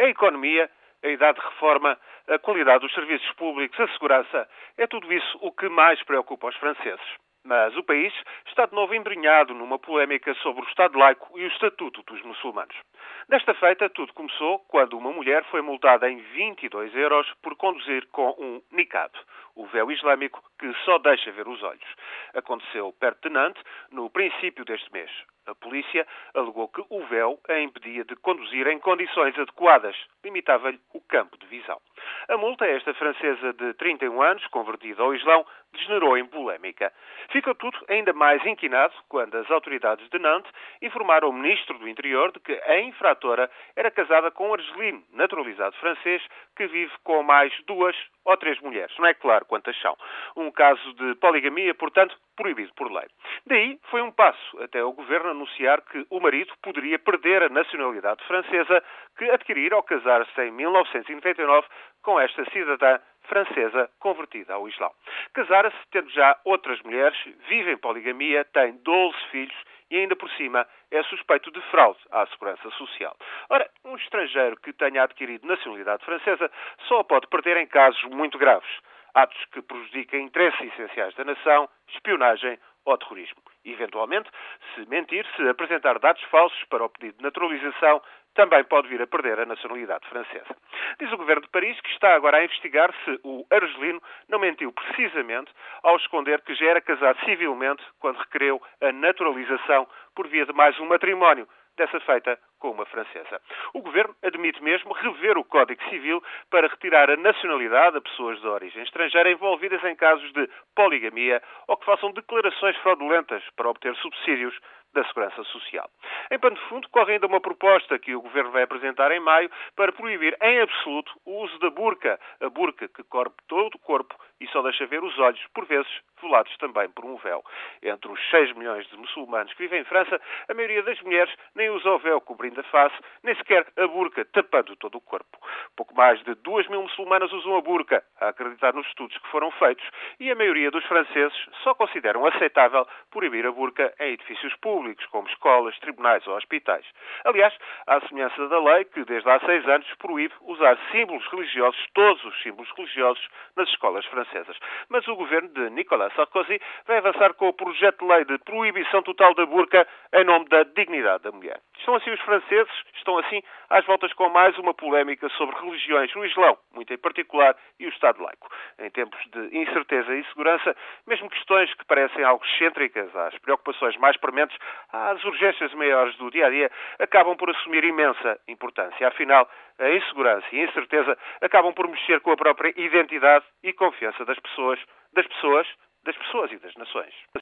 A economia, a idade de reforma, a qualidade dos serviços públicos, a segurança, é tudo isso o que mais preocupa os franceses. Mas o país está de novo embrenhado numa polémica sobre o Estado laico e o Estatuto dos muçulmanos. Desta feita, tudo começou quando uma mulher foi multada em 22 euros por conduzir com um niqab, o véu islâmico que só deixa ver os olhos. Aconteceu perto de Nantes, no princípio deste mês. A polícia alegou que o véu a impedia de conduzir em condições adequadas, limitava-lhe o campo de visão. A multa, esta francesa de 31 anos, convertida ao Islão, degenerou em polémica. Ficou tudo ainda mais inquinado quando as autoridades de Nantes informaram o ministro do Interior de que a infratora era casada com um argelino, naturalizado francês, que vive com mais duas ou três mulheres. Não é claro quantas são. Um caso de poligamia, portanto, proibido por lei. Daí foi um passo até o governo anunciar que o marido poderia perder a nacionalidade francesa que adquirir ao casar-se em 1999 com esta cidadã francesa convertida ao Islão. Casara-se tendo já outras mulheres, vive em poligamia, tem 12 filhos e ainda por cima é suspeito de fraude à segurança social. Ora, um estrangeiro que tenha adquirido nacionalidade francesa só pode perder em casos muito graves. Atos que prejudiquem interesses essenciais da nação, espionagem ou terrorismo. Eventualmente, se mentir, se apresentar dados falsos para o pedido de naturalização, também pode vir a perder a nacionalidade francesa. Diz o governo de Paris que está agora a investigar se o argelino não mentiu precisamente ao esconder que já era casado civilmente quando requereu a naturalização por via de mais um matrimónio, dessa feita com uma francesa. O governo admite mesmo rever o Código Civil para retirar a nacionalidade a pessoas de origem estrangeira envolvidas em casos de poligamia ou que façam declarações fraudulentas para obter subsídios da Segurança Social. Em pano de fundo, corre ainda uma proposta que o Governo vai apresentar em maio para proibir em absoluto o uso da burca, a burca que cobre todo o corpo e só deixa ver os olhos, por vezes velados também por um véu. Entre os 6 milhões de muçulmanos que vivem em França, a maioria das mulheres nem usa o véu cobrindo a face, nem sequer a burca tapando todo o corpo. Pouco mais de 2 mil muçulmanas usam a burca, a acreditar nos estudos que foram feitos, e a maioria dos franceses só consideram aceitável proibir a burca em edifícios públicos, como escolas, tribunais ou hospitais. Aliás, à semelhança da lei que, desde há seis anos, proíbe usar símbolos religiosos, todos os símbolos religiosos, nas escolas francesas. Mas o governo de Nicolas Sarkozy vai avançar com o projeto de lei de proibição total da burca em nome da dignidade da mulher. Estão assim os franceses, estão assim às voltas com mais uma polémica sobre religiões, o Islão, muito em particular, e o Estado laico. Em tempos de incerteza e segurança, mesmo questões que parecem algo excêntricas às preocupações mais prementes, às urgências maiores do dia a dia, acabam por assumir imensa importância. Afinal, a insegurança e a incerteza acabam por mexer com a própria identidade e confiança das pessoas, das pessoas, das pessoas e das nações.